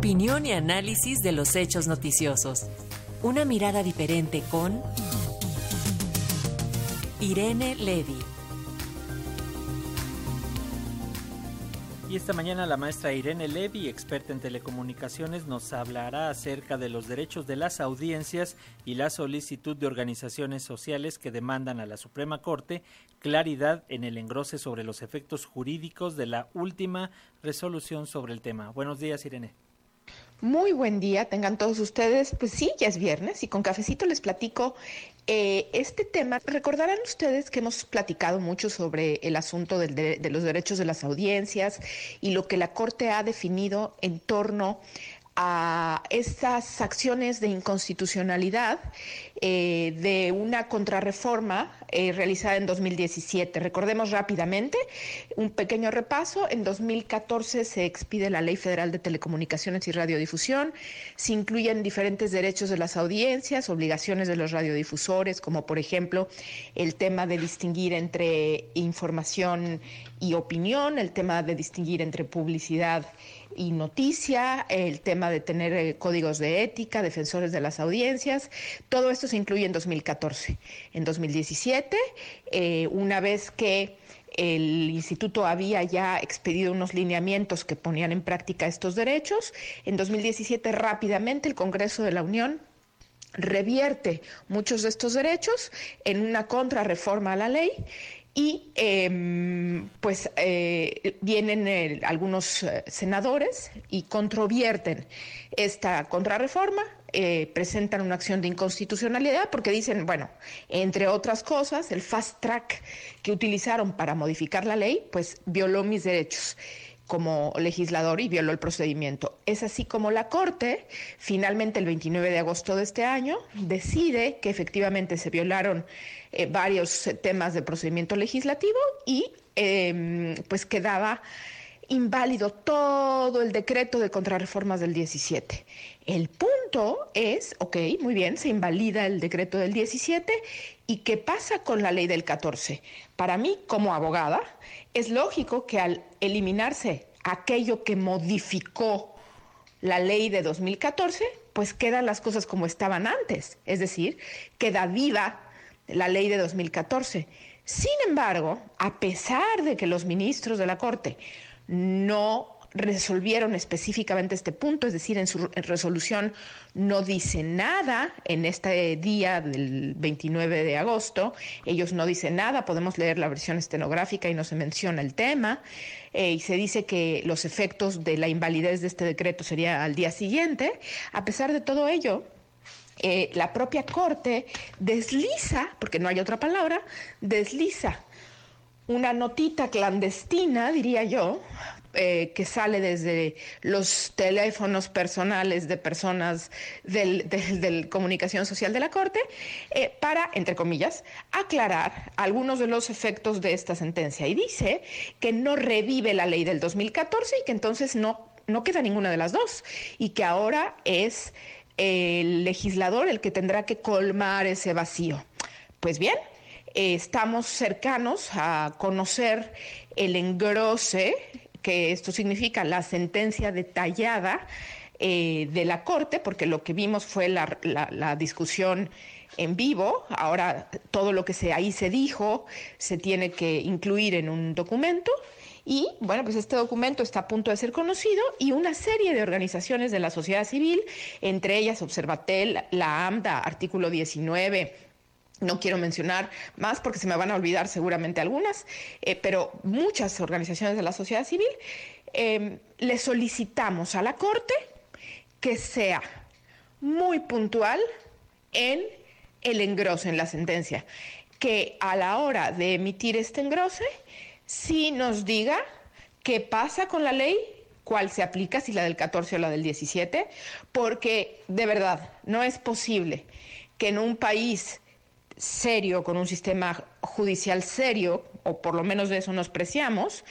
Opinión y análisis de los hechos noticiosos. Una mirada diferente con Irene Levy. Y esta mañana la maestra Irene Levy, experta en telecomunicaciones, nos hablará acerca de los derechos de las audiencias y la solicitud de organizaciones sociales que demandan a la Suprema Corte claridad en el engrose sobre los efectos jurídicos de la última resolución sobre el tema. Buenos días, Irene. Muy buen día, tengan todos ustedes. Pues sí, ya es viernes y con cafecito les platico eh, este tema. Recordarán ustedes que hemos platicado mucho sobre el asunto de, de los derechos de las audiencias y lo que la Corte ha definido en torno a estas acciones de inconstitucionalidad eh, de una contrarreforma eh, realizada en 2017. Recordemos rápidamente un pequeño repaso. En 2014 se expide la Ley Federal de Telecomunicaciones y Radiodifusión. Se incluyen diferentes derechos de las audiencias, obligaciones de los radiodifusores, como por ejemplo el tema de distinguir entre información y opinión, el tema de distinguir entre publicidad y noticia, el tema de tener eh, códigos de ética, defensores de las audiencias, todo esto se incluye en 2014. En 2017, eh, una vez que el instituto había ya expedido unos lineamientos que ponían en práctica estos derechos, en 2017 rápidamente el Congreso de la Unión revierte muchos de estos derechos en una contrarreforma a la ley y em, pues eh, vienen eh, algunos eh, senadores y controvierten esta contrarreforma, presentan una acción de inconstitucionalidad porque dicen, bueno, entre otras cosas, el fast track que utilizaron para modificar la ley, pues violó mis derechos como legislador y violó el procedimiento. Es así como la Corte, finalmente el 29 de agosto de este año, decide que efectivamente se violaron eh, varios temas de procedimiento legislativo y em, pues quedaba inválido todo el decreto de contrarreformas del 17. El punto es, ok, muy bien, se invalida el decreto del 17 y ¿qué pasa con la ley del 14? Para mí, como abogada, es lógico que al eliminarse aquello que modificó la ley de 2014, pues quedan las cosas como estaban antes, es decir, queda viva la ley de 2014. Sin embargo, a pesar de que los ministros de la Corte no resolvieron específicamente este punto, es decir, en su resolución no dice nada en este día del 29 de agosto, ellos no dicen nada, podemos leer la versión estenográfica y no se menciona el tema, eh, y se dice que los efectos de la invalidez de este decreto sería al día siguiente, a pesar de todo ello, eh, la propia Corte desliza, porque no hay otra palabra, desliza una notita clandestina, diría yo, eh, que sale desde los teléfonos personales de personas del, del, comunicación social de la Corte eh, para, entre comillas, aclarar algunos de los efectos de esta sentencia. Y dice que no revive la ley del 2014 y que entonces no, no queda ninguna de las dos y que ahora es el legislador el que tendrá que colmar ese vacío. Pues bien, eh, estamos cercanos a conocer el engrose, que esto significa la sentencia detallada eh, de la Corte, porque lo que vimos fue la, discusión en vivo, ahora todo lo que se, ahí se dijo se tiene que incluir en un documento. Y bueno, pues este documento está a punto de ser conocido y una serie de organizaciones de la sociedad civil, entre ellas Observatel, la AMDA, artículo 19, no quiero mencionar más porque se me van a olvidar seguramente algunas, eh, pero muchas organizaciones de la sociedad civil em, le solicitamos a la Corte que sea muy puntual en el engrose, en la sentencia, que a la hora de emitir este engrose, sí nos diga qué pasa con la ley, cuál se aplica, si la del 14 o la del 17, porque de verdad no es posible que en un país serio, con un sistema judicial serio, o por lo menos de eso nos preciamos,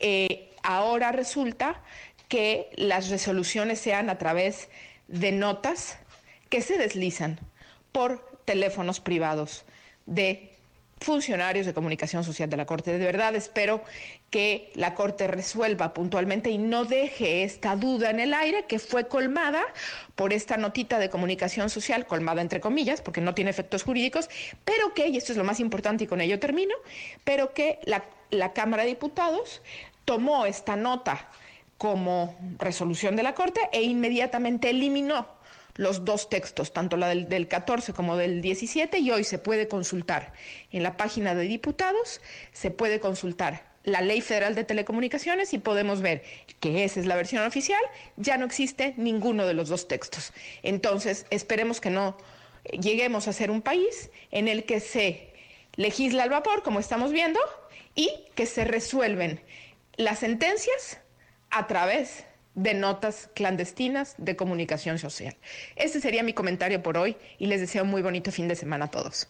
eh, ahora resulta que las resoluciones sean a través de notas que se deslizan por teléfonos privados de funcionarios de comunicación social de la Corte. De verdad espero que la Corte resuelva puntualmente y no deje esta duda en el aire que fue colmada por esta notita de comunicación social, colmada entre comillas, porque no tiene efectos jurídicos, pero que, y esto es lo más importante y con ello termino, pero que la, la Cámara de Diputados tomó esta nota como resolución de la Corte e inmediatamente eliminó los dos textos, tanto la del, 14 como del 17, y hoy se puede consultar en la página de diputados, se puede consultar la Ley Federal de Telecomunicaciones y podemos ver que esa es la versión oficial, ya no existe ninguno de los dos textos. Entonces, esperemos que no lleguemos a ser un país en el que se legisla al vapor, como estamos viendo, y que se resuelven las sentencias a través de notas clandestinas de comunicación social. Ese sería mi comentario por hoy y les deseo un muy bonito fin de semana a todos.